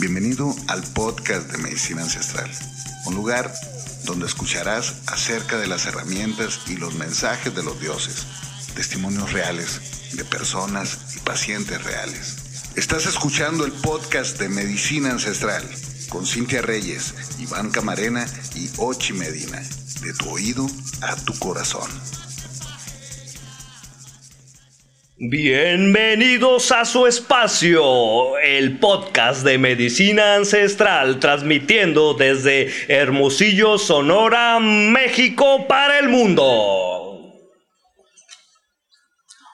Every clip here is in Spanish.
Bienvenido al podcast de Medicina Ancestral, un lugar donde escucharás acerca de las herramientas y los mensajes de los dioses, testimonios reales de personas y pacientes reales. Estás escuchando el podcast de Medicina Ancestral con Cintia Reyes, Iván Camarena y Ochi Medina, de tu oído a tu corazón. Bienvenidos a su espacio, el podcast de medicina ancestral, transmitiendo desde Hermosillo, Sonora, México para el mundo.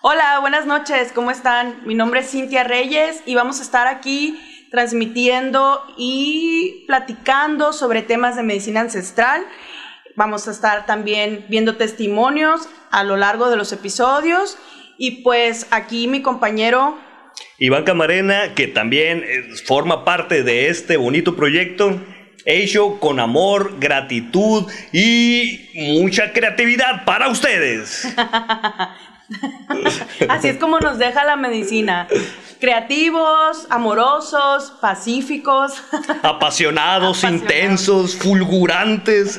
Hola, buenas noches, ¿cómo están? Mi nombre es Cintia Reyes y vamos a estar aquí transmitiendo y platicando sobre temas de medicina ancestral. Vamos a estar también viendo testimonios a lo largo de los episodios y pues aquí mi compañero Iván Camarena, que también eh, forma parte de este bonito proyecto, hecho con amor, gratitud y mucha creatividad para ustedes. Así es como nos deja la medicina. Creativos, amorosos, pacíficos. Apasionados, intensos, fulgurantes.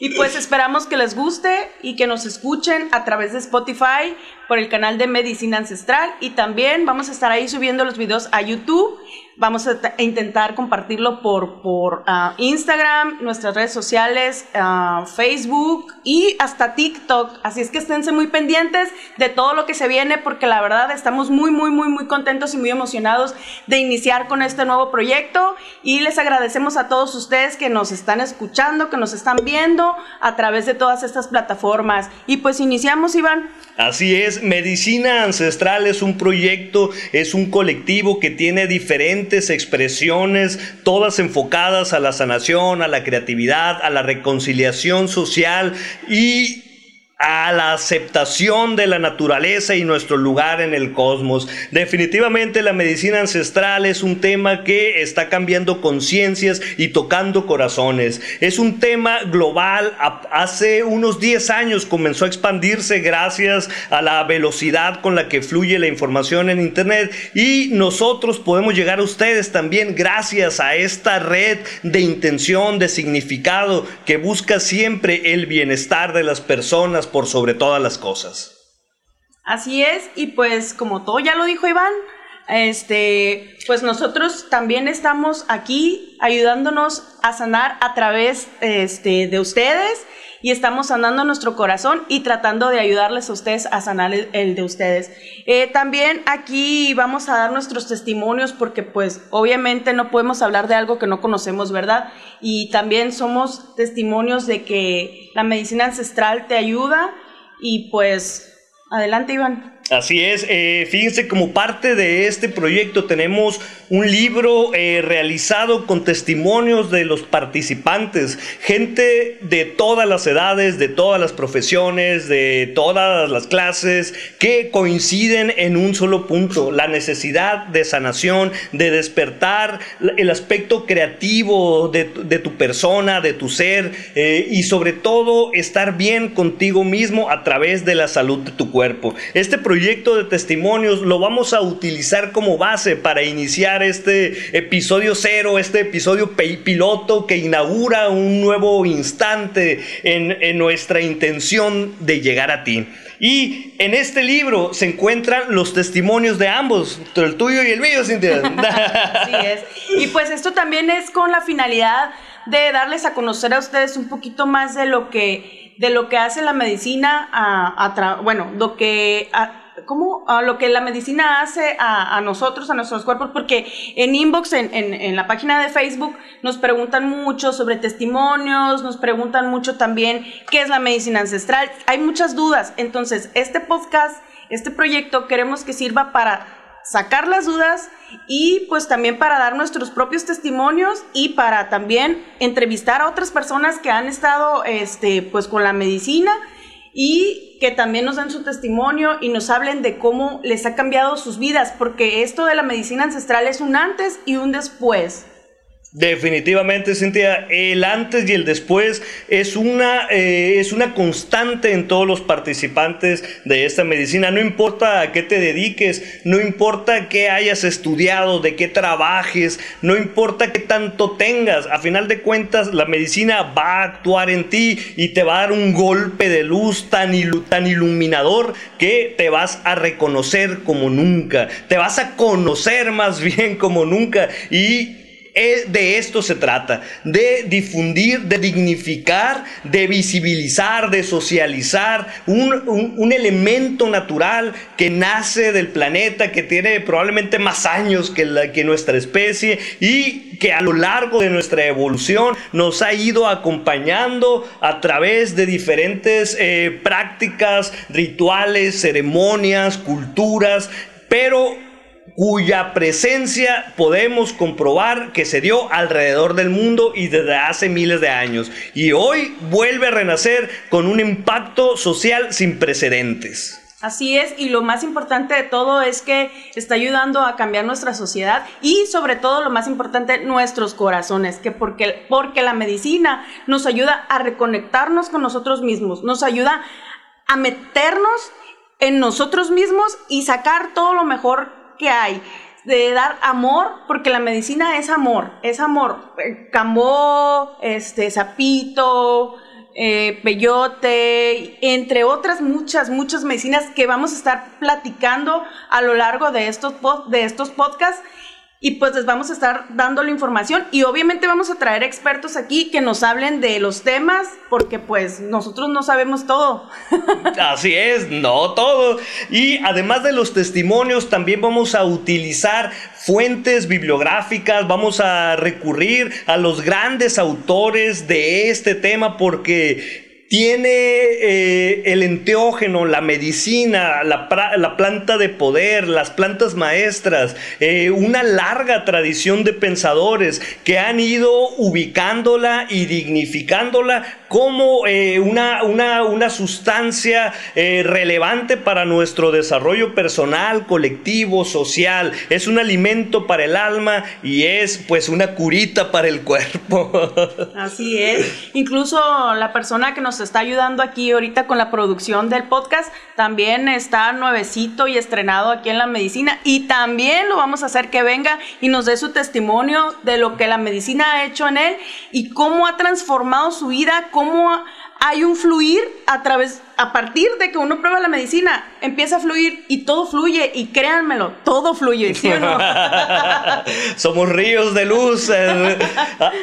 Y pues esperamos que les guste y que nos escuchen a través de Spotify por el canal de Medicina Ancestral y también vamos a estar ahí subiendo los videos a YouTube Vamos a, intentar compartirlo por, por ah, Instagram, nuestras redes sociales, ah, Facebook y hasta TikTok. Así es que esténse muy pendientes de todo lo que se viene porque la verdad estamos muy, muy, muy, muy contentos y muy emocionados de iniciar con este nuevo proyecto y les agradecemos a todos ustedes que nos están escuchando, que nos están viendo a través de todas estas plataformas. Y pues iniciamos, Iván. Así es, Medicina Ancestral es un proyecto, es un colectivo que tiene diferentes expresiones, todas enfocadas a la sanación, a la creatividad, a la reconciliación social y a la aceptación de la naturaleza y nuestro lugar en el cosmos. Definitivamente la medicina ancestral es un tema que está cambiando conciencias y tocando corazones. Es un tema global. Hace unos 10 años comenzó a expandirse gracias a la velocidad con la que fluye la información en Internet y nosotros podemos llegar a ustedes también gracias a esta red de intención, de significado que busca siempre el bienestar de las personas por sobre todas las cosas. Así es, y pues como todo ya lo dijo Iván, este, pues nosotros también estamos aquí ayudándonos a sanar a través este, de ustedes y estamos sanando nuestro corazón y tratando de ayudarles a ustedes a sanar el, de ustedes. Eh, también aquí vamos a dar nuestros testimonios porque pues obviamente no podemos hablar de algo que no conocemos, ¿verdad? Y también somos testimonios de que la medicina ancestral te ayuda y pues adelante Iván. Así es, eh, fíjense como parte de este proyecto tenemos un libro eh, realizado con testimonios de los participantes, gente de todas las edades, de todas las profesiones, de todas las clases, que coinciden en un solo punto, la necesidad de sanación, de despertar el aspecto creativo de, tu persona, de tu ser, eh, y sobre todo estar bien contigo mismo a través de la salud de tu cuerpo. Este proyecto de testimonios lo vamos a utilizar como base para iniciar este episodio cero, este episodio piloto que inaugura un nuevo instante en, nuestra intención de llegar a ti. Y en este libro se encuentran los testimonios de ambos, el tuyo y el mío, Cintia. Así es. Y pues esto también es con la finalidad de darles a conocer a ustedes un poquito más de lo que, de lo que hace la medicina, a, bueno, lo que... ¿cómo? lo que la medicina hace a, nosotros, a nuestros cuerpos, porque en inbox, en, la página de Facebook, nos preguntan mucho sobre testimonios, nos preguntan mucho también qué es la medicina ancestral. Hay muchas dudas. Entonces, este podcast, este proyecto, queremos que sirva para sacar las dudas y pues también para dar nuestros propios testimonios y para también entrevistar a otras personas que han estado este pues con la medicina y que también nos den su testimonio y nos hablen de cómo les ha cambiado sus vidas, porque esto de la medicina ancestral es un antes y un después. Definitivamente, Cintia, el antes y el después es una, eh, es una constante en todos los participantes de esta medicina. No importa a qué te dediques, no importa qué hayas estudiado, de qué trabajes, no importa qué tanto tengas. A final de cuentas, la medicina va a actuar en ti y te va a dar un golpe de luz tan, tan iluminador que te vas a reconocer como nunca. Te vas a conocer más bien como nunca. Y de esto se trata, de difundir, de dignificar, de visibilizar, de socializar un, elemento natural que nace del planeta, que tiene probablemente más años que nuestra especie y que a lo largo de nuestra evolución nos ha ido acompañando a través de diferentes eh, prácticas, rituales, ceremonias, culturas, pero cuya presencia podemos comprobar que se dio alrededor del mundo y desde hace miles de años. Y hoy vuelve a renacer con un impacto social sin precedentes. Así es, y lo más importante de todo es que está ayudando a cambiar nuestra sociedad y sobre todo lo más importante, nuestros corazones, que porque, porque la medicina nos ayuda a reconectarnos con nosotros mismos, nos ayuda a meternos en nosotros mismos y sacar todo lo mejor que hay de dar amor, porque la medicina es amor, es amor. Eh, cambó, este, sapito, eh, peyote, entre otras muchas, muchas medicinas que vamos a estar platicando a lo largo de estos, de estos podcasts y pues les vamos a estar dando la información y obviamente vamos a traer expertos aquí que nos hablen de los temas porque pues nosotros no sabemos todo. Así es, no todo. Y además de los testimonios también vamos a utilizar fuentes bibliográficas, vamos a recurrir a los grandes autores de este tema porque tiene eh, el enteógeno, la medicina, la, planta de poder, las plantas maestras, eh, una larga tradición de pensadores que han ido ubicándola y dignificándola como eh, una, una, sustancia relevante para nuestro desarrollo personal, colectivo, social. Es un alimento para el alma y es pues una curita para el cuerpo. Así es. Incluso la persona que nos está ayudando aquí ahorita con la producción del podcast. También está nuevecito y estrenado aquí en la medicina. Y también lo vamos a hacer que venga y nos dé su testimonio de lo que la medicina ha hecho en él y cómo ha transformado su vida, cómo hay un fluir a través a partir de que uno prueba la medicina, empieza a fluir y todo fluye. Y créanmelo, todo fluye. Somos ríos de luz. Eh,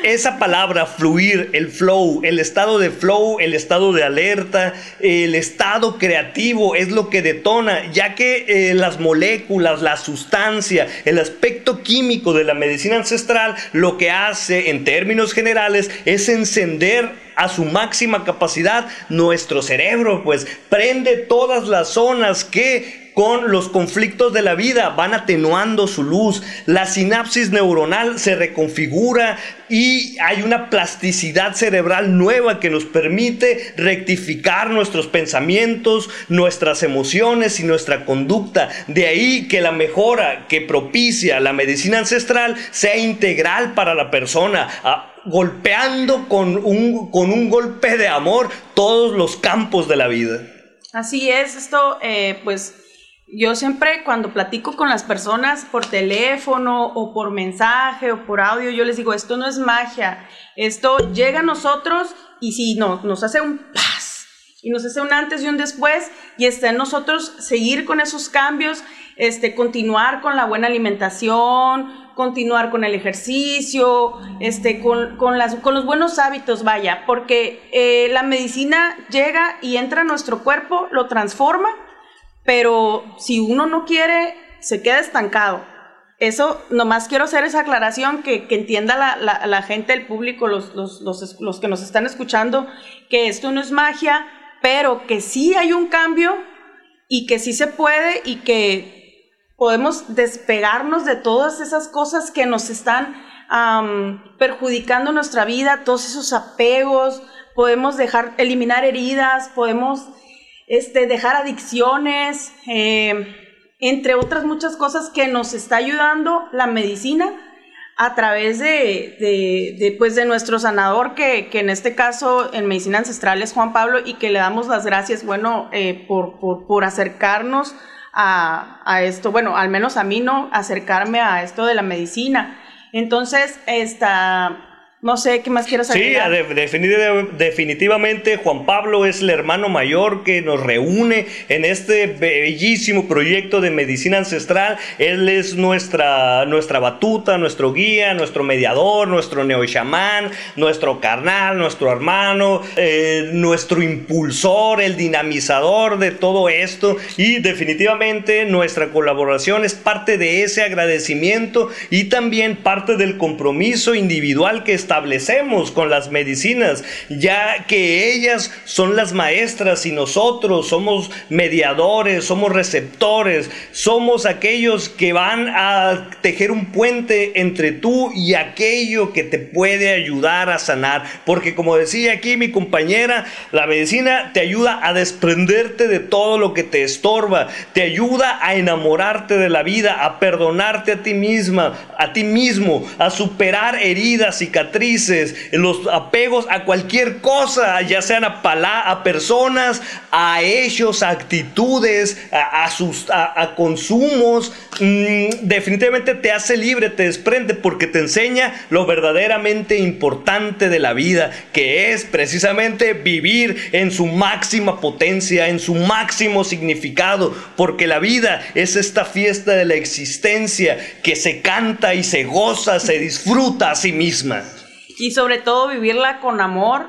esa palabra, fluir, el flow, el estado de flow, el estado de alerta, el estado creativo es lo que detona, ya que eh, las moléculas, la sustancia, el aspecto químico de la medicina ancestral, lo que hace en términos generales es encender a su máxima capacidad nuestro cerebro pues prende todas las zonas que con los conflictos de la vida van atenuando su luz, la sinapsis neuronal se reconfigura y hay una plasticidad cerebral nueva que nos permite rectificar nuestros pensamientos, nuestras emociones y nuestra conducta. De ahí que la mejora que propicia la medicina ancestral sea integral para la persona golpeando con un, con un golpe de amor todos los campos de la vida. Así es, esto eh, pues yo siempre cuando platico con las personas por teléfono o por mensaje o por audio, yo les digo, esto no es magia, esto llega a nosotros y si no, nos hace un paz y nos hace un antes y un después y está en nosotros seguir con esos cambios, este, continuar con la buena alimentación, continuar con el ejercicio, este, con, con, las, con los buenos hábitos, vaya, porque eh, la medicina llega y entra a nuestro cuerpo, lo transforma, pero si uno no quiere, se queda estancado. Eso, nomás quiero hacer esa aclaración, que, que entienda la, la, la, gente, el público, los, los, los, los que nos están escuchando, que esto no es magia, pero que sí hay un cambio y que sí se puede y que podemos despegarnos de todas esas cosas que nos están perjudicando nuestra vida, todos esos apegos, podemos dejar, eliminar heridas, podemos este, dejar adicciones, em, entre otras muchas cosas que nos está ayudando la medicina a través de, pues de nuestro sanador, que, en este caso en medicina ancestral es Juan Pablo, y que le damos las gracias, bueno, eh, por, por, acercarnos a, a, esto, bueno, al menos a mí no, acercarme a esto de la medicina. Entonces, esta, no sé, ¿qué más quiero saber? Sí, definitivamente Juan Pablo es el hermano mayor que nos reúne en este bellísimo proyecto de medicina ancestral. Él es nuestra, nuestra batuta, nuestro guía, nuestro mediador, nuestro neochamán, nuestro carnal, nuestro hermano, eh, nuestro impulsor, el dinamizador de todo esto. Y definitivamente nuestra colaboración es parte de ese agradecimiento y también parte del compromiso individual que está establecemos con las medicinas, ya que ellas son las maestras y nosotros somos mediadores, somos receptores, somos aquellos que van a tejer un puente entre tú y aquello que te puede ayudar a sanar. Porque como decía aquí mi compañera, la medicina te ayuda a desprenderte de todo lo que te estorba, te ayuda a enamorarte de la vida, a perdonarte a ti misma, a ti mismo, a superar heridas, cicatrices los apegos a cualquier cosa, ya sean a, a personas, a hechos, a actitudes, a, sus, a, consumos, mm, definitivamente te hace libre, te desprende porque te enseña lo verdaderamente importante de la vida, que es precisamente vivir en su máxima potencia, en su máximo significado, porque la vida es esta fiesta de la existencia que se canta y se goza, se disfruta a sí misma y sobre todo vivirla con amor,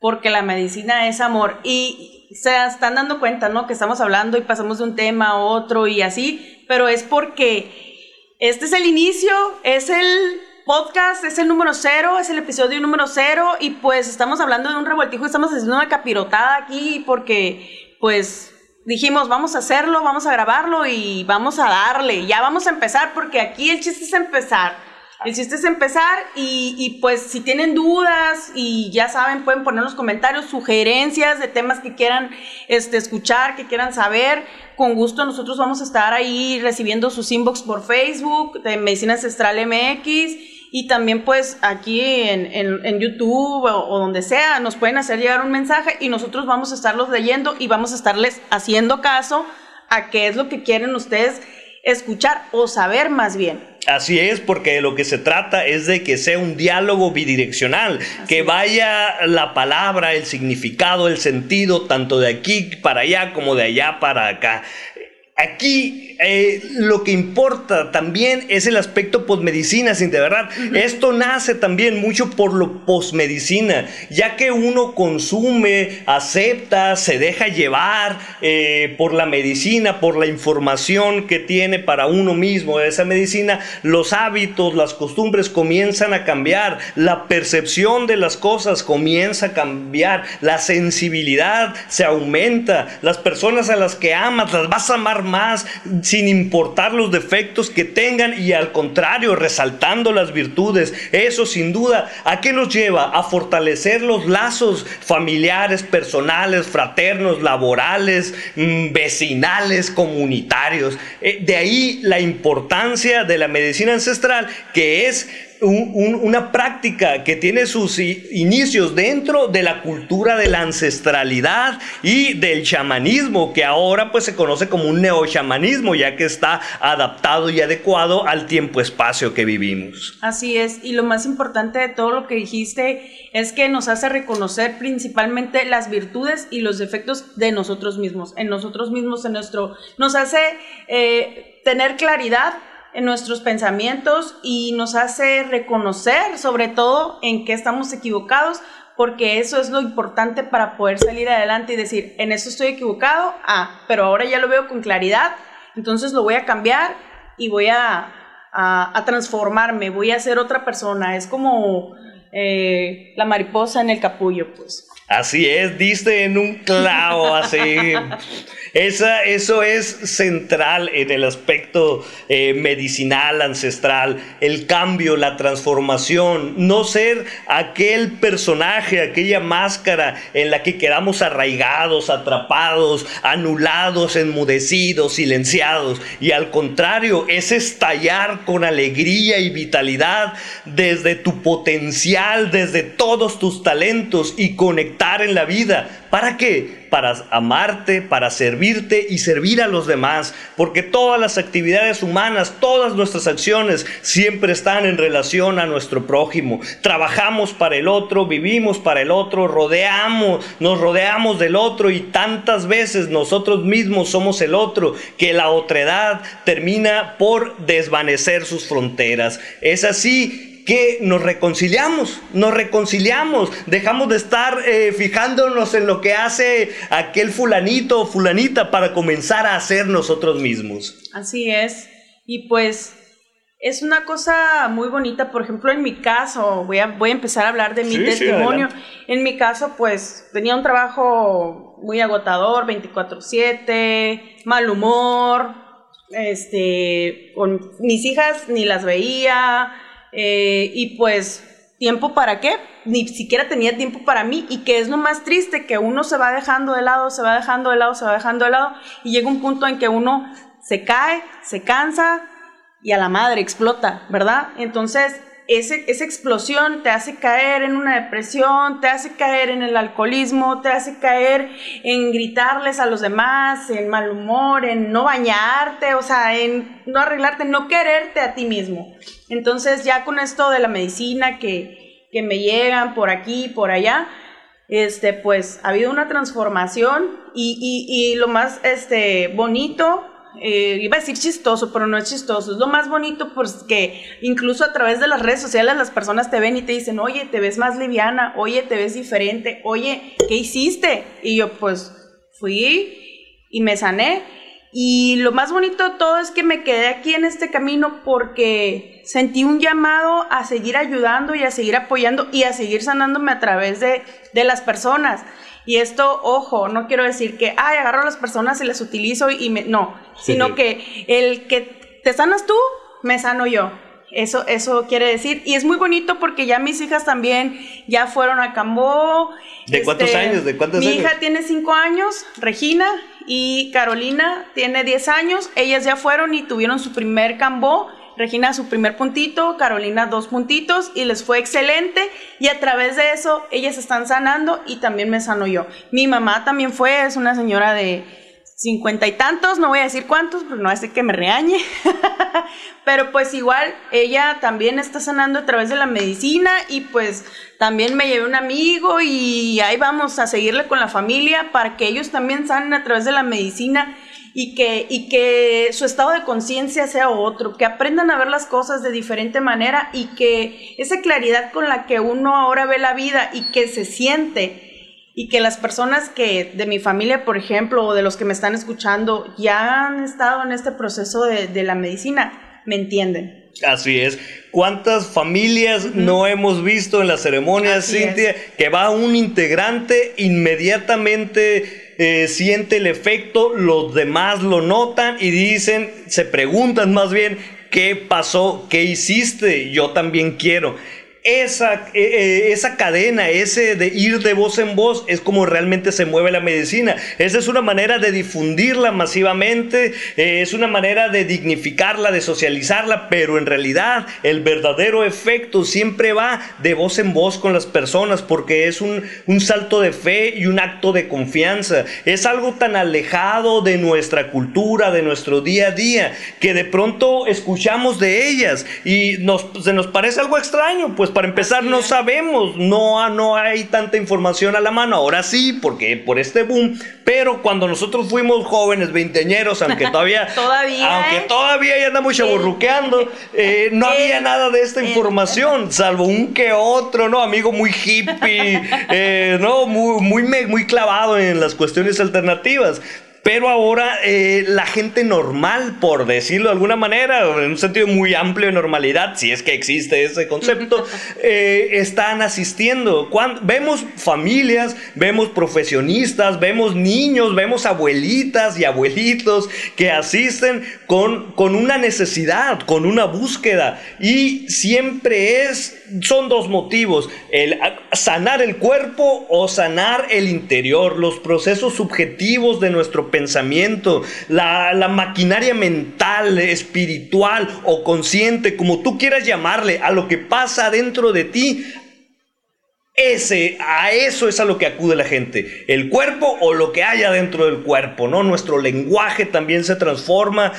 porque la medicina es amor. Y se están dando cuenta, ¿no? Que estamos hablando y pasamos de un tema a otro y así, pero es porque este es el inicio, es el podcast, es el número cero, es el episodio número cero y pues estamos hablando de un revoltijo, estamos haciendo una capirotada aquí porque pues dijimos, vamos a hacerlo, vamos a grabarlo y vamos a darle, ya vamos a empezar porque aquí el chiste es empezar. El chiste es empezar y, pues si tienen dudas y ya saben, pueden poner en los comentarios sugerencias de temas que quieran este, escuchar, que quieran saber. Con gusto nosotros vamos a estar ahí recibiendo sus inbox por Facebook de Medicina Ancestral MX y también pues aquí en, YouTube o, o, donde sea nos pueden hacer llegar un mensaje y nosotros vamos a estarlos leyendo y vamos a estarles haciendo caso a qué es lo que quieren ustedes escuchar o saber más bien. Así es, porque de lo que se trata es de que sea un diálogo bidireccional, que vaya la palabra, el significado, el sentido, tanto de aquí para allá como de allá para acá. Aquí eh, lo que importa también es el aspecto posmedicina, sin de verdad. Esto nace también mucho por lo posmedicina, ya que uno consume, acepta, se deja llevar eh, por la medicina, por la información que tiene para uno mismo de esa medicina, los hábitos, las costumbres comienzan a cambiar, la percepción de las cosas comienza a cambiar, la sensibilidad se aumenta, las personas a las que amas las vas a amar más sin importar los defectos que tengan y al contrario, resaltando las virtudes. Eso sin duda, ¿a qué nos lleva? A fortalecer los lazos familiares, personales, fraternos, laborales, mm, vecinales, comunitarios. Eh, de ahí la importancia de la medicina ancestral, que es una práctica que tiene sus inicios dentro de la cultura de la ancestralidad y del chamanismo, que ahora pues se conoce como un neochamanismo, ya que está adaptado y adecuado al tiempo-espacio que vivimos. Así es, y lo más importante de todo lo que dijiste es que nos hace reconocer principalmente las virtudes y los defectos de nosotros mismos, en nosotros mismos, en nuestro, nos hace eh, tener claridad en nuestros pensamientos y nos hace reconocer sobre todo en qué estamos equivocados, porque eso es lo importante para poder salir adelante y decir, en eso estoy equivocado, ah, pero ahora ya lo veo con claridad, entonces lo voy a cambiar y voy a, a, transformarme, voy a ser otra persona. Es como eh, la mariposa en el capullo, pues. Así es, diste en un clavo, así. Esa, eso es central en el aspecto eh, medicinal, ancestral, el cambio, la transformación, no ser aquel personaje, aquella máscara en la que quedamos arraigados, atrapados, anulados, enmudecidos, silenciados, y al contrario, es estallar con alegría y vitalidad desde tu potencial, desde todos tus talentos y conectar en la vida. ¿Para qué? para amarte, para servirte y servir a los demás, porque todas las actividades humanas, todas nuestras acciones siempre están en relación a nuestro prójimo. Trabajamos para el otro, vivimos para el otro, rodeamos, nos rodeamos del otro y tantas veces nosotros mismos somos el otro que la otredad termina por desvanecer sus fronteras. Es así que nos reconciliamos, nos reconciliamos, dejamos de estar eh, fijándonos en lo que hace aquel fulanito o fulanita para comenzar a hacer nosotros mismos. Así es, y pues es una cosa muy bonita, por ejemplo, en mi caso, voy a, voy a empezar a hablar de mi testimonio, en mi caso pues tenía un trabajo muy agotador, 24/7, mal humor, este, con mis hijas ni las veía, eh, y pues, ¿tiempo para qué? Ni siquiera tenía tiempo para mí. Y que es lo más triste, que uno se va dejando de lado, se va dejando de lado, se va dejando de lado. Y llega un punto en que uno se cae, se cansa y a la madre explota, ¿verdad? Entonces, esa explosión te hace caer en una depresión, te hace caer en el alcoholismo, te hace caer en gritarles a los demás, en mal humor, en no bañarte, o sea, en no arreglarte, no quererte a ti mismo. Entonces ya con esto de la medicina que, que me llegan por aquí, por allá, este, pues ha habido una transformación y, y, y lo más este, bonito eh, iba a decir chistoso, pero no es chistoso, es lo más bonito porque incluso a través de las redes sociales las personas te ven y te dicen, oye, te ves más liviana, oye, te ves diferente, oye, ¿qué hiciste? Y yo pues fui y me sané. Y lo más bonito de todo es que me quedé aquí en este camino porque sentí un llamado a seguir ayudando y a seguir apoyando y a seguir sanándome a través de, de las personas. Y esto, ojo, no quiero decir que, ay, agarro a las personas y las utilizo y me... No, sino que el que te sanas tú, me sano yo. Eso, eso quiere decir. Y es muy bonito porque ya mis hijas también ya fueron a Cambó. ¿De cuántos este, años? ¿De cuántos mi hija tiene cinco años, Regina, y Carolina tiene diez años. Ellas ya fueron y tuvieron su primer Cambó Regina su primer puntito, Carolina dos puntitos y les fue excelente y a través de eso ellas están sanando y también me sano yo. Mi mamá también fue, es una señora de cincuenta y tantos, no voy a decir cuántos, pero no hace que me reañe, pero pues igual ella también está sanando a través de la medicina y pues también me llevé un amigo y ahí vamos a seguirle con la familia para que ellos también sanen a través de la medicina y que, y que su estado de conciencia sea otro, que aprendan a ver las cosas de diferente manera y que esa claridad con la que uno ahora ve la vida y que se siente y que las personas que de mi familia, por ejemplo, o de los que me están escuchando, ya han estado en este proceso de, la medicina, me entienden. Así es. ¿Cuántas familias no hemos visto en la ceremonia, Cintia, que va un integrante inmediatamente eh, siente el efecto, los demás lo notan y dicen, se preguntan más bien, ¿qué pasó? ¿Qué hiciste? Yo también quiero esa, eh, eh, esa cadena, ese de ir de voz en voz, es como realmente se mueve la medicina. Esa es una manera de difundirla masivamente, eh, es una manera de dignificarla, de socializarla, pero en realidad el verdadero efecto siempre va de voz en voz con las personas, porque es un, un salto de fe y un acto de confianza. Es algo tan alejado de nuestra cultura, de nuestro día a día, que de pronto escuchamos de ellas y nos, se nos parece algo extraño, pues para empezar no sabemos, no, no hay tanta información a la mano. Ahora sí, porque por este boom. Pero cuando nosotros fuimos jóvenes, veinteñeros, aunque todavía, todavía, aunque ¿eh? todavía ya andamos chaburruqueando, eh, no había nada de esta información, salvo un que otro, ¿no? Amigo muy hippie, eh, ¿no? Muy, muy, muy clavado en las cuestiones alternativas. Pero ahora eh, la gente normal, por decirlo de alguna manera, en un sentido muy amplio de normalidad, si es que existe ese concepto, eh, están asistiendo. Cuando, vemos familias, vemos profesionistas, vemos niños, vemos abuelitas y abuelitos que asisten con, con una necesidad, con una búsqueda. Y siempre es, son dos motivos, el sanar el cuerpo o sanar el interior, los procesos subjetivos de nuestro pensamiento, la, maquinaria mental, espiritual o consciente, como tú quieras llamarle, a lo que pasa dentro de ti, ese, a eso es a lo que acude la gente, el cuerpo o lo que haya dentro del cuerpo, ¿no? Nuestro lenguaje también se transforma.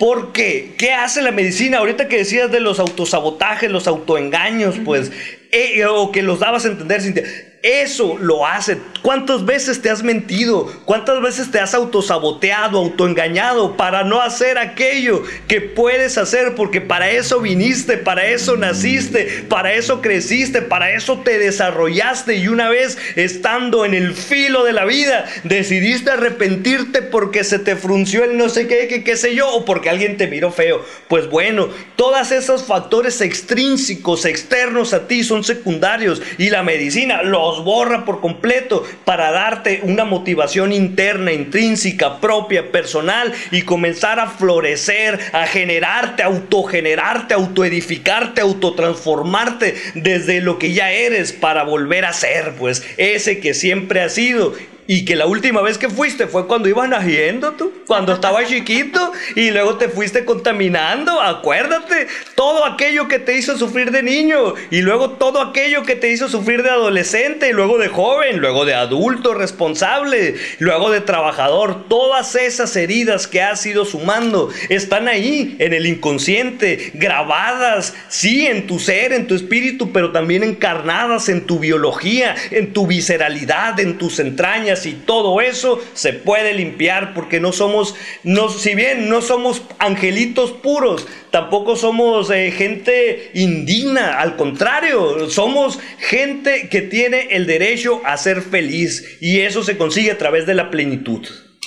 ¿Por qué? ¿Qué hace la medicina? Ahorita que decías de los autosabotajes, los autoengaños, pues, eh, o que los dabas a entender, Cintia, eso lo hace. ¿Cuántas veces te has mentido? ¿Cuántas veces te has autosaboteado, autoengañado para no hacer aquello que puedes hacer? Porque para eso viniste, para eso naciste, para eso creciste, para eso te desarrollaste y una vez estando en el filo de la vida, decidiste arrepentirte porque se te frunció el no sé qué, qué, sé yo, o porque alguien te miró feo. Pues bueno, todos esos factores extrínsecos, externos a ti son secundarios y la medicina lo borra por completo para darte una motivación interna, intrínseca, propia, personal y comenzar a florecer, a generarte, autogenerarte, autoedificarte, autotransformarte desde lo que ya eres para volver a ser, pues ese que siempre has sido y que la última vez que fuiste fue cuando ibas naciendo tú, cuando estabas chiquito y luego te fuiste contaminando. Acuérdate, todo aquello que te hizo sufrir de niño y luego todo aquello que te hizo sufrir de adolescente y luego de joven, luego de adulto responsable, luego de trabajador. Todas esas heridas que has ido sumando están ahí en el inconsciente, grabadas, sí, en tu ser, en tu espíritu, pero también encarnadas en tu biología, en tu visceralidad, en tus entrañas y todo eso se puede limpiar porque no somos, no, si bien no somos angelitos puros, tampoco somos eh, gente indigna, al contrario, somos gente que tiene el derecho a ser feliz y eso se consigue a través de la plenitud.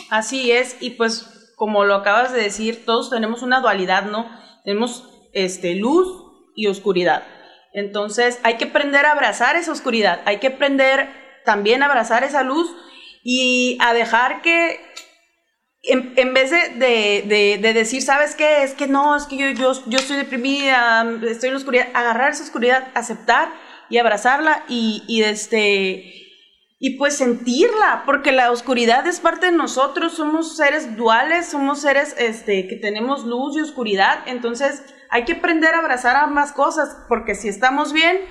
Así es, y pues como lo acabas de decir, todos tenemos una dualidad, ¿no? Tenemos este, luz y oscuridad. Entonces hay que aprender a abrazar esa oscuridad, hay que aprender también a abrazar esa luz y a dejar que en, vez de, decir, ¿sabes qué? Es que no, es que yo, yo, yo estoy deprimida, estoy en la oscuridad, agarrar esa oscuridad, aceptar y abrazarla y, y, este, y pues sentirla, porque la oscuridad es parte de nosotros, somos seres duales, somos seres este, que tenemos luz y oscuridad, entonces hay que aprender a abrazar ambas cosas, porque si estamos bien,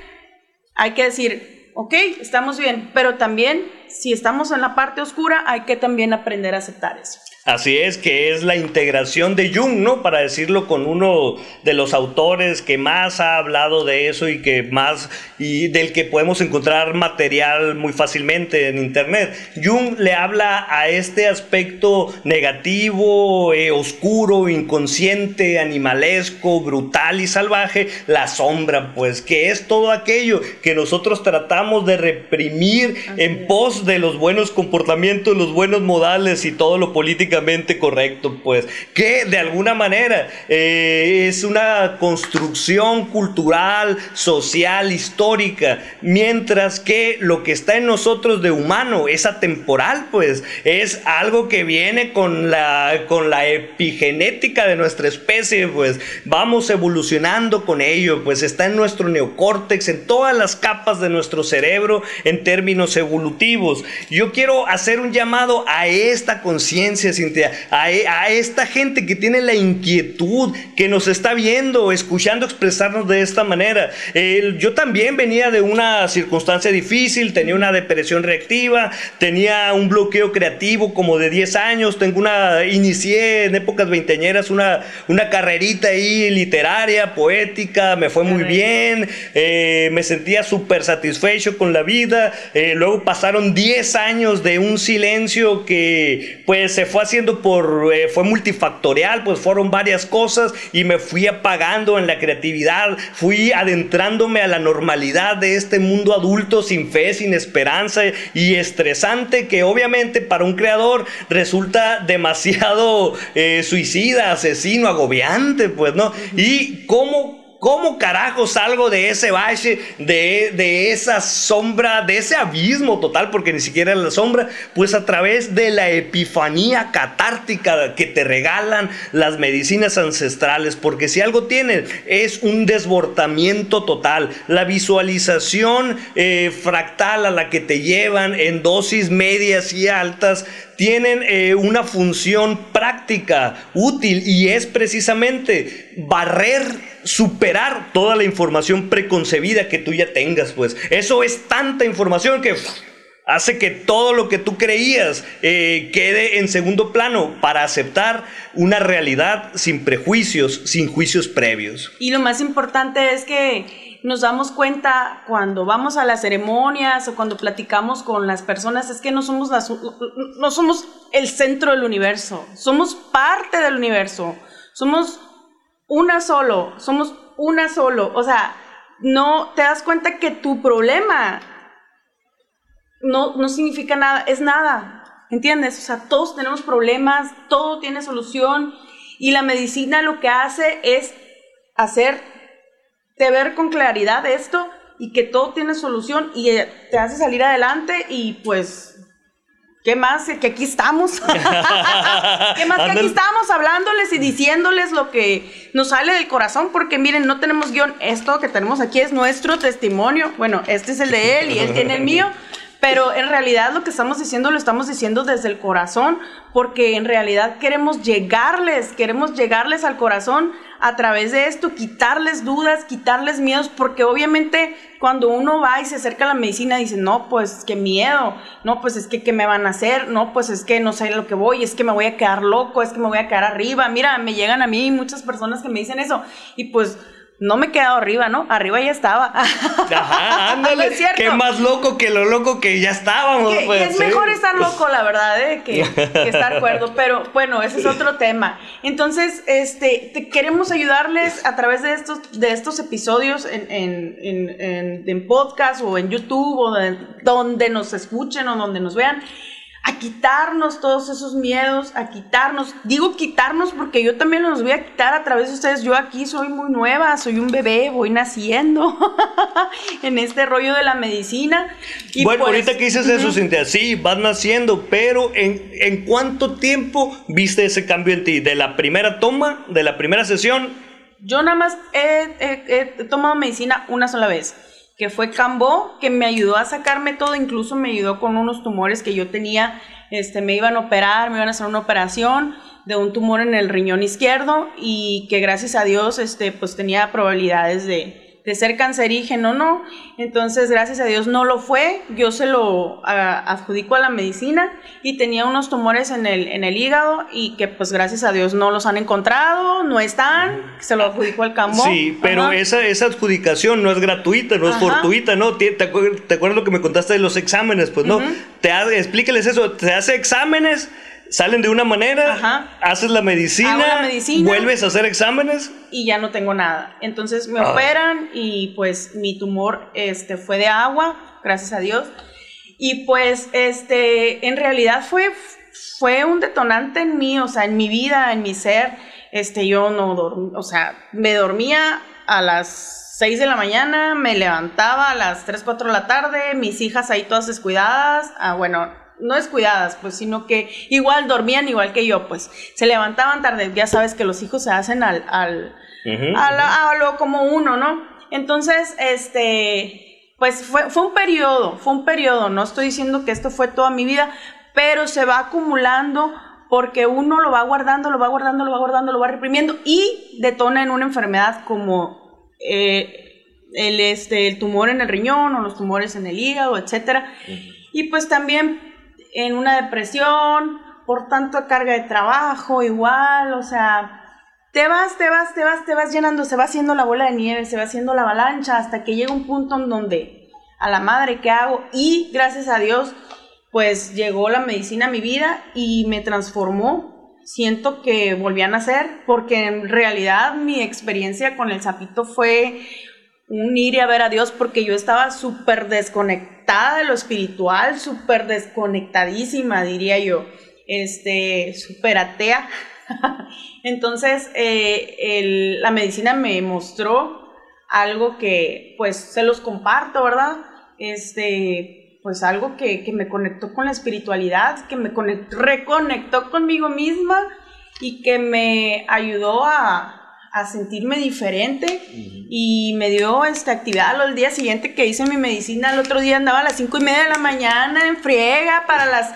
hay que decir, ok, estamos bien, pero también si estamos en la parte oscura hay que también aprender a aceptar eso. Así es, que es la integración de Jung, ¿no? Para decirlo con uno de los autores que más ha hablado de eso y que más y del que podemos encontrar material muy fácilmente en internet. Jung le habla a este aspecto negativo, eh, oscuro, inconsciente, animalesco, brutal y salvaje, la sombra, pues que es todo aquello que nosotros tratamos de reprimir en pos de los buenos comportamientos, los buenos modales y todo lo político correcto, pues, que de alguna manera eh, es una construcción cultural, social, histórica, mientras que lo que está en nosotros de humano es atemporal, pues, es algo que viene con la, con la epigenética de nuestra especie, pues, vamos evolucionando con ello, pues, está en nuestro neocórtex, en todas las capas de nuestro cerebro en términos evolutivos. Yo quiero hacer un llamado a esta conciencia, a, esta gente que tiene la inquietud, que nos está viendo, escuchando expresarnos de esta manera. yo también venía de una circunstancia difícil, tenía una depresión reactiva, tenía un bloqueo creativo como de 10 años, tengo una, inicié en épocas veinteañeras una, una carrerita ahí literaria, poética, me fue muy bien, eh, me sentía súper satisfecho con la vida, eh, luego pasaron 10 años de un silencio que pues se fue haciendo haciendo por, eh, fue multifactorial, pues fueron varias cosas y me fui apagando en la creatividad, fui adentrándome a la normalidad de este mundo adulto sin fe, sin esperanza y estresante que obviamente para un creador resulta demasiado eh, suicida, asesino, agobiante, pues, ¿no? Y cómo ¿Cómo carajo salgo de ese valle, de, de, esa sombra, de ese abismo total, porque ni siquiera es la sombra? Pues a través de la epifanía catártica que te regalan las medicinas ancestrales, porque si algo tienen es un desbordamiento total, la visualización eh, fractal a la que te llevan en dosis medias y altas tienen eh, una función práctica, útil, y es precisamente barrer, superar toda la información preconcebida que tú ya tengas, pues. Eso es tanta información que hace que todo lo que tú creías eh, quede en segundo plano para aceptar una realidad sin prejuicios, sin juicios previos. Y lo más importante es que nos damos cuenta cuando vamos a las ceremonias o cuando platicamos con las personas es que no somos, no somos el centro del universo, somos parte del universo, somos una solo, somos una solo. O sea, no te das cuenta que tu problema no, no significa nada, es nada. ¿Entiendes? O sea, todos tenemos problemas, todo tiene solución y la medicina lo que hace es hacer de ver con claridad esto y que todo tiene solución y eh, te hace salir adelante y pues ¿Qué más? Que aquí estamos. ¿Qué más? Que aquí estamos hablándoles y diciéndoles lo que nos sale del corazón, porque miren, no tenemos guion. Esto que tenemos aquí es nuestro testimonio. Bueno, este es el de él y él tiene el mío. Pero en realidad lo que estamos diciendo lo estamos diciendo desde el corazón, porque en realidad queremos llegarles, queremos llegarles al corazón a través de esto, quitarles dudas, quitarles miedos, porque obviamente cuando uno va y se acerca a la medicina dice, no, pues qué miedo, no, pues es que qué me van a hacer, no, pues es que no sé lo que voy, es que me voy a quedar loco, es que me voy a quedar arriba, mira, me llegan a mí muchas personas que me dicen eso, y pues no me he quedado arriba, ¿no? Arriba ya estaba. Ajá, ándale. es Qué más loco que lo loco que ya estábamos. pues, es mejor estar loco, la verdad, ¿eh? que, estar cuerdo. Pero bueno, ese es otro tema. Entonces, este, te queremos ayudarles a través de estos, de estos episodios en, en, en podcast o en YouTube o donde nos escuchen o donde nos vean a quitarnos todos esos miedos, a quitarnos, digo quitarnos porque yo también los voy a quitar a través de ustedes, yo aquí soy muy nueva, soy un bebé, voy naciendo en este rollo de la medicina. Y bueno, pues, ahorita que dices eso, Cintia, sí, vas naciendo, pero ¿en, ¿en cuánto tiempo viste ese cambio en ti? ¿De la primera toma, de la primera sesión? Yo nada más he tomado medicina una sola vez que fue Cambó, que me ayudó a sacarme todo, incluso me ayudó con unos tumores que yo tenía, este, me iban a operar, me iban a hacer una operación de un tumor en el riñón izquierdo y que gracias a Dios, este, pues tenía probabilidades de, de ser cancerígeno, ¿no? Entonces, gracias a Dios no lo fue, yo se lo adjudico a la medicina y tenía unos tumores en el, en el hígado y que pues gracias a Dios no los han encontrado, no están, se lo adjudico al campo. Sí, pero esa, esa adjudicación no es gratuita, no es fortuita, ¿no? ¿Te, te, acuerdas lo que me contaste de los exámenes? Pues no, te explíqueles eso, te hace exámenes salen de una manera, haces la medicina, vuelves a hacer exámenes. Y ya no tengo nada. Entonces me ah. operan y pues mi tumor este, fue de agua, gracias a Dios. Y pues este, en realidad fue, fue un detonante en mí, o sea, en mi vida, en mi ser. Este, yo no dormía, o sea, me dormía a las 6 de la mañana, me levantaba a las 3, 4 de la tarde, mis hijas ahí todas descuidadas. Ah, bueno, no descuidadas, pues, sino que igual dormían igual que yo, pues, se levantaban tarde, ya sabes que los hijos se hacen al, al, a, lo como uno, ¿no? Entonces, este, pues fue, fue un periodo, fue un periodo, no estoy diciendo que esto fue toda mi vida, pero se va acumulando porque uno lo va guardando, lo va guardando, lo va guardando, lo va reprimiendo y detona en una enfermedad como eh, el, este, el tumor en el riñón o los tumores en el hígado, etcétera. Y pues también en una depresión, por tanto carga de trabajo, igual, o sea, te vas, te vas, te vas, te vas llenando, se va haciendo la bola de nieve, se va haciendo la avalancha hasta que llega un punto en donde a la madre que hago y gracias a Dios pues llegó la medicina a mi vida y me transformó. Siento que volví a nacer porque en realidad mi experiencia con el sapito fue un ir y a ver a Dios porque yo estaba súper desconectada de lo espiritual, súper desconectadísima, diría yo, este, súper atea. Entonces, eh, la medicina me mostró algo que, pues, se los comparto, ¿verdad? Este, pues algo que, me conectó con la espiritualidad, que me reconectó conmigo misma y que me ayudó a, sentirme diferente y me dio esta actividad al día siguiente que hice mi medicina. El otro día andaba a las cinco y media de la mañana en friega para las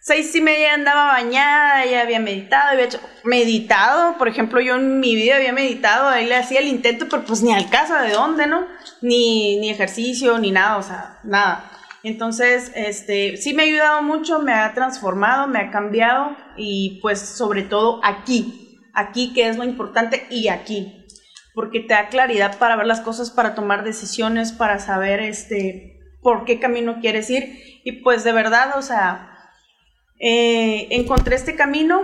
seis y media andaba bañada, ya había meditado, había hecho meditado, por ejemplo, yo en mi vida había meditado, ahí le hacía el intento, pero pues ni al caso de dónde, ¿no? Ni, ni ejercicio, ni nada, o sea, nada. Entonces, este, sí me ha ayudado mucho, me ha transformado, me ha cambiado y pues sobre todo aquí, aquí que es lo importante y aquí, porque te da claridad para ver las cosas, para tomar decisiones, para saber este, por qué camino quieres ir. Y pues de verdad, o sea, eh, encontré este camino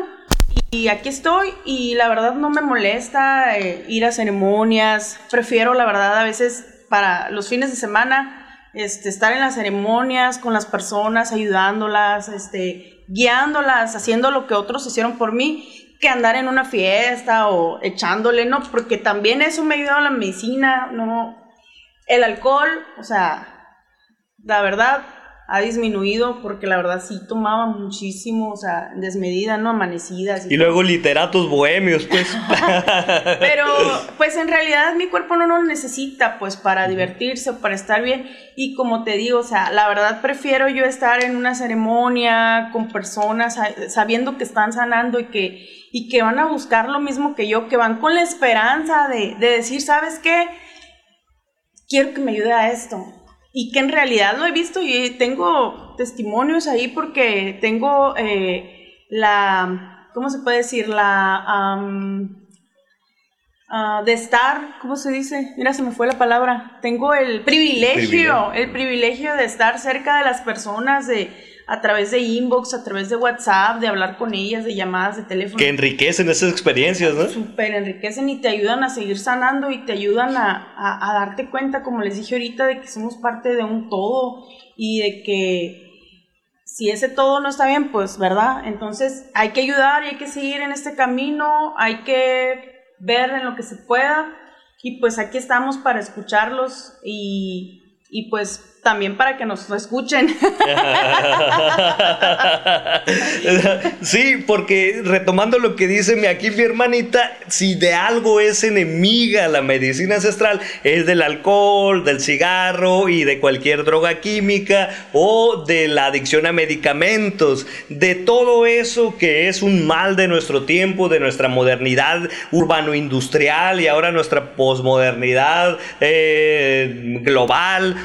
y aquí estoy. Y la verdad no me molesta eh, ir a ceremonias, prefiero la verdad a veces para los fines de semana este, estar en las ceremonias con las personas, ayudándolas, este, guiándolas, haciendo lo que otros hicieron por mí, que andar en una fiesta o echándole, ¿no? Porque también eso me ha ayudado la medicina, ¿no? El alcohol, o sea, la verdad, ha disminuido porque la verdad sí tomaba muchísimo, o sea, desmedida, ¿no? Amanecidas. Y, luego literatos bohemios, pues. Pero, pues en realidad mi cuerpo no lo necesita, pues, para divertirse para estar bien. Y como te digo, o sea, la verdad prefiero yo estar en una ceremonia con personas sabiendo que están sanando y que, y que van a buscar lo mismo que yo, que van con la esperanza de, de decir, ¿sabes qué? Quiero que me ayude a esto y que en realidad lo he visto y tengo testimonios ahí porque tengo eh, la, ¿cómo se puede decir? La ah, de estar, ¿cómo se dice? Mira, se me fue la palabra. Tengo el privilegio, el privilegio de estar cerca de las personas, de a través de inbox, a través de WhatsApp, de hablar con ellas, de llamadas de teléfono. Que enriquecen esas experiencias, ¿no? Súper enriquecen y te ayudan a seguir sanando y te ayudan a, a, darte cuenta, como les dije ahorita, de que somos parte de un todo y de que si ese todo no está bien, pues, ¿verdad? Entonces hay que ayudar y hay que seguir en este camino, hay que ver en lo que se pueda y pues aquí estamos para escucharlos y, y pues también para que nos escuchen. sí, porque retomando lo que dice aquí mi hermanita, si de algo es enemiga la medicina ancestral, es del alcohol, del cigarro y de cualquier droga química o de la adicción a medicamentos, de todo eso que es un mal de nuestro tiempo, de nuestra modernidad urbano-industrial y ahora nuestra posmodernidad eh, global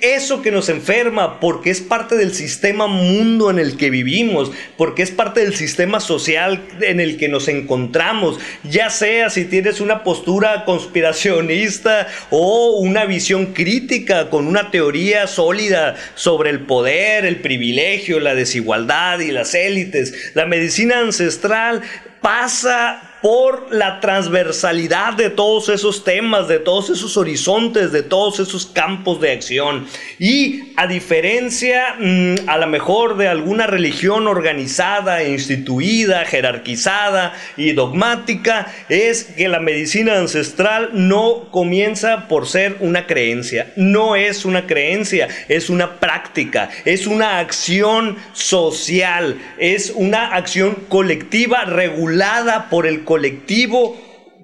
eso que nos enferma, porque es parte del sistema mundo en el que vivimos, porque es parte del sistema social en el que nos encontramos, ya sea si tienes una postura conspiracionista o una visión crítica con una teoría sólida sobre el poder, el privilegio, la desigualdad y las élites. La medicina ancestral pasa por la transversalidad de todos esos temas, de todos esos horizontes, de todos esos campos de acción. Y a diferencia mm, a lo mejor de alguna religión organizada, instituida, jerarquizada y dogmática, es que la medicina ancestral no comienza por ser una creencia, no es una creencia, es una práctica, es una acción social, es una acción colectiva regulada por el colectivo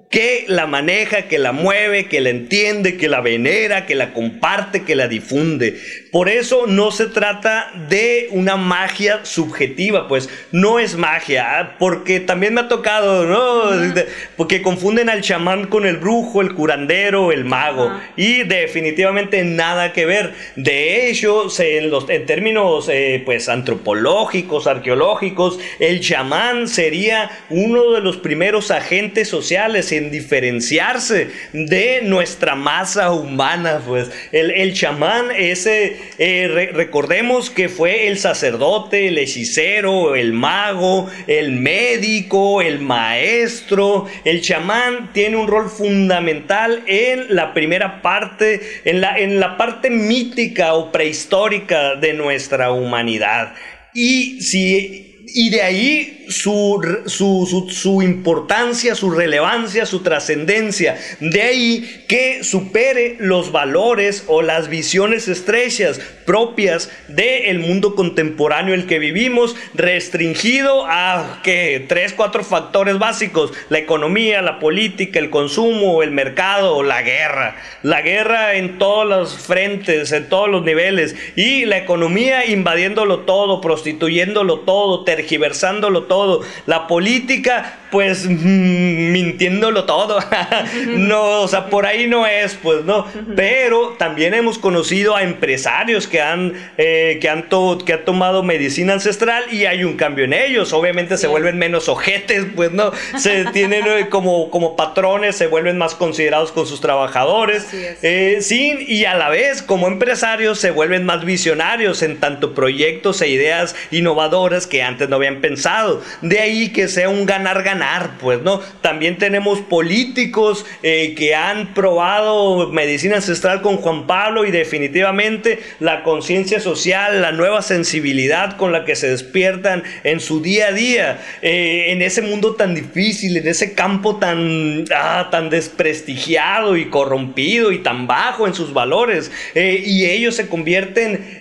que la maneja, que la mueve, que la entiende, que la venera, que la comparte, que la difunde. Por eso no se trata de una magia subjetiva, pues no es magia, ah, porque también me ha tocado, ¿no? Porque confunden al chamán con el brujo, el curandero, el mago, y definitivamente nada que ver. De hecho, en, los, en términos eh, pues antropológicos, arqueológicos, el chamán sería uno de los primeros agentes sociales en diferenciarse de nuestra masa humana, pues el, el chamán, ese eh, recordemos que fue el sacerdote, el hechicero, el mago, el médico, el maestro, el chamán tiene un rol fundamental en la primera parte, en la, en la parte mítica o prehistórica de nuestra humanidad. Y si y de ahí su, su, importancia, su relevancia, su trascendencia. De ahí que supere los valores o las visiones estrechas propias del mundo contemporáneo en el que vivimos, restringido a que tres, cuatro factores básicos, la economía, la política, el consumo, el mercado, la guerra. La guerra en todos los frentes, en todos los niveles. Y la economía invadiéndolo todo, prostituyéndolo todo, tergiversándolo todo. La política, pues mm, mintiéndolo todo. no, o sea, por ahí no es, pues no. Pero también hemos conocido a empresarios que han, eh, que, han que han tomado medicina ancestral y hay un cambio en ellos. Obviamente se vuelven menos ojetes, pues no. Se tienen eh, como, como patrones, se vuelven más considerados con sus trabajadores. Eh, sí, y a la vez, como empresarios, se vuelven más visionarios en tanto proyectos e ideas innovadoras que antes no habían pensado. De ahí que sea un ganar-ganar, pues, ¿no? También tenemos políticos eh, que han probado medicina ancestral con Juan Pablo y definitivamente la conciencia social, la nueva sensibilidad con la que se despiertan en su día a día, eh, en ese mundo tan difícil, en ese campo tan, ah, tan desprestigiado y corrompido y tan bajo en sus valores. Eh, y ellos se convierten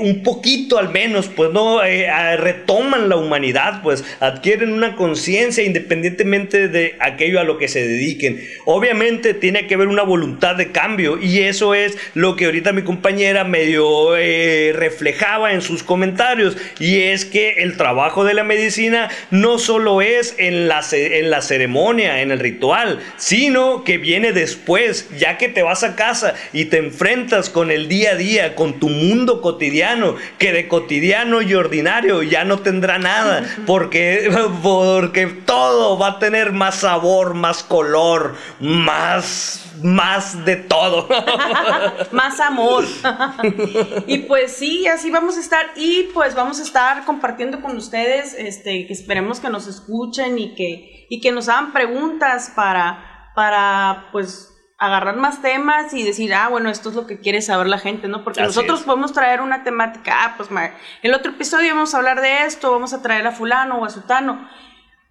un poquito al menos, pues, ¿no? retoman la humanidad, pues adquieren una conciencia independientemente de aquello a lo que se dediquen. Obviamente tiene que haber una voluntad de cambio y eso es lo que ahorita mi compañera medio eh, reflejaba en sus comentarios y es que el trabajo de la medicina no solo es en la, en la ceremonia, en el ritual, sino que viene después, ya que te vas a casa y te enfrentas con el día a día, con tu mundo cotidiano, que de cotidiano y ordinario ya no nada, porque, porque todo va a tener más sabor, más color, más, más de todo. más amor. y pues sí, así vamos a estar y pues vamos a estar compartiendo con ustedes, este, que esperemos que nos escuchen y que, y que nos hagan preguntas para, para pues agarrar más temas y decir, ah, bueno, esto es lo que quiere saber la gente, ¿no? Porque nosotros podemos traer una temática, ah, pues el otro episodio vamos a hablar de esto, vamos a traer a fulano o a sutano,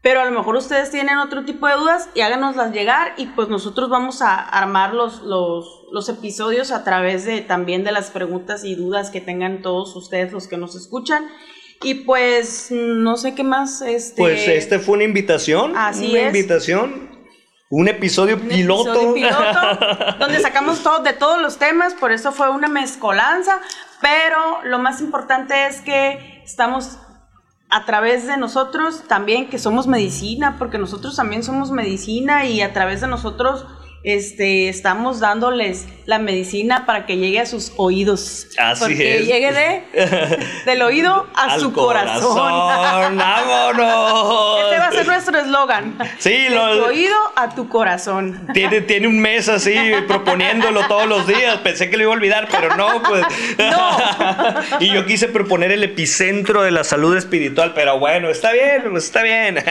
pero a lo mejor ustedes tienen otro tipo de dudas y háganoslas llegar y pues nosotros vamos a armar los, los, los episodios a través de también de las preguntas y dudas que tengan todos ustedes los que nos escuchan. Y pues no sé qué más. Este... Pues este fue una invitación. Así una invitación un episodio piloto. donde sacamos todo, de todos los temas, por eso fue una mezcolanza, pero lo más importante es que estamos a través de nosotros también, que somos medicina, porque nosotros también somos medicina y a través de nosotros este, estamos dándoles la medicina para que llegue a sus oídos. Así porque llegue de, del oído a su corazón. ¡Vámonos! Este va a ser nuestro eslogan. Sí, lo, oído a tu corazón. Tiene, tiene un mes así proponiéndolo todos los días. Pensé que lo iba a olvidar, pero no, pues. No. y yo quise proponer el epicentro de la salud espiritual, pero bueno, está bien, pues está bien.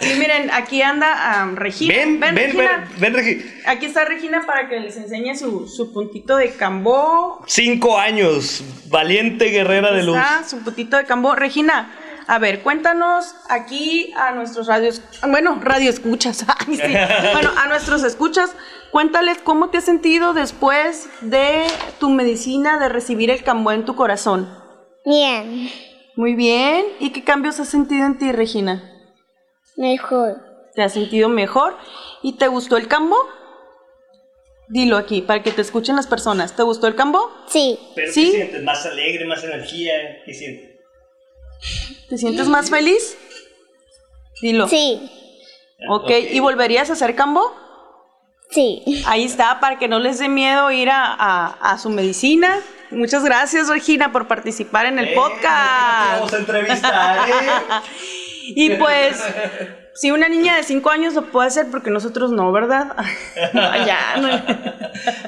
sí, miren, aquí anda Regina. Ven, ven, ven, ven, ven Regina. Aquí está Regina para que les enseñe su, puntito de cambó. Cinco años, valiente guerrera de luz. Está su puntito de cambó. Regina, a ver, cuéntanos aquí a nuestros radios, bueno, radio escuchas, bueno, a nuestros escuchas, cuéntales cómo te has sentido después de tu medicina, de recibir el cambó en tu corazón. Bien. Muy bien. ¿Y qué cambios has sentido en ti, Regina? Mejor. ¿Te has sentido mejor? ¿Y te gustó el cambó? Dilo aquí, para que te escuchen las personas. ¿Te gustó el cambo? Sí. ¿Pero ¿Sí? ¿Te sientes más alegre, más energía? ¿Qué sientes? ¿Te sientes más feliz? Dilo. Sí. Ok, ¿y volverías a hacer cambo? Sí. Ahí está, para que no les dé miedo ir a, su medicina. Muchas gracias, Regina, por participar en el eh, podcast. Vamos a entrevistar, ¿eh? y pues Si una niña de 5 años lo puede hacer, porque nosotros no, ¿verdad? ya, no.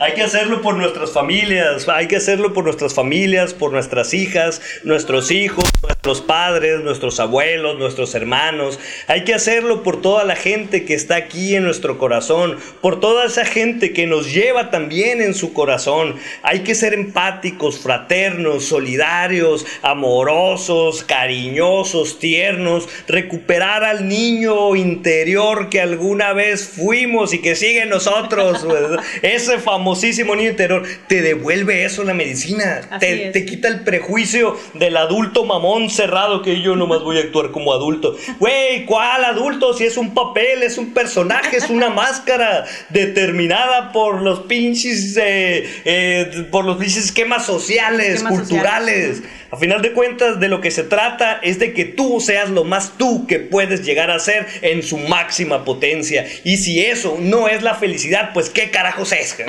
Hay que hacerlo por nuestras familias, hay que hacerlo por nuestras familias, por nuestras hijas, nuestros hijos, nuestros padres, nuestros abuelos, nuestros hermanos. Hay que hacerlo por toda la gente que está aquí en nuestro corazón, por toda esa gente que nos lleva también en su corazón. Hay que ser empáticos, fraternos, solidarios, amorosos, cariñosos, tiernos, recuperar al niño interior que alguna vez fuimos y que sigue en nosotros. Ese famosísimo niño interior te devuelve eso la medicina. Te, te, quita el prejuicio del adulto mamón cerrado que yo nomás voy a actuar como adulto. Güey, ¿cuál adulto? Si es un papel, es un personaje, es una máscara determinada por los pinches, eh, eh, por los pinches esquemas sociales, culturales. A final de cuentas, de lo que se trata es de que tú seas lo más tú que puedes llegar a ser en su máxima potencia. Y si eso no es la felicidad, pues qué carajos es.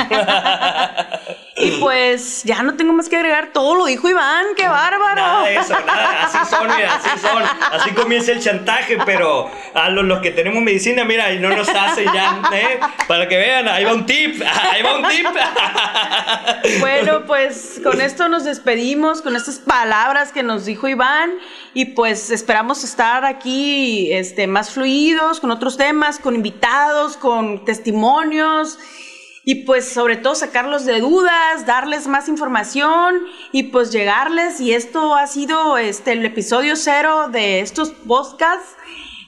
y pues ya no tengo más que agregar, todo lo dijo Iván, qué bárbaro. Nada de eso, nada, así son, así son. Así comienza el chantaje, pero a los, que tenemos medicina, mira, y no nos hace ya, ¿eh? Para que vean, ahí va un tip, ahí va un tip. Bueno, pues con esto nos despedimos, con estas palabras que nos dijo Iván, y pues esperamos estar aquí este, más fluidos, con otros temas, con invitados, con testimonios y pues sobre todo sacarlos de dudas, darles más información y pues llegarles y esto ha sido este el episodio cero de estos podcasts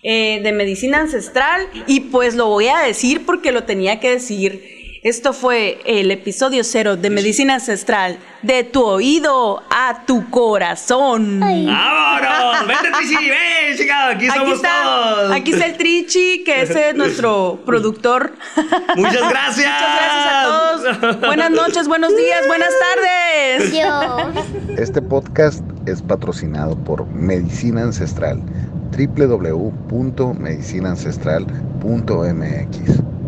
eh, de medicina ancestral y pues lo voy a decir porque lo tenía que decir. Esto fue el episodio cero de Medicina Ancestral, de tu oído a tu corazón. ¡Vámonos! ¡Vente, Trichi! ¡Ven, chica! Aquí somos está, todos. Aquí está el Trichi, que ese es nuestro productor. Muchas gracias. Muchas gracias a todos. Buenas noches, buenos días, buenas tardes. Dios. Este podcast es patrocinado por Medicina Ancestral www.medicinaancestral.mx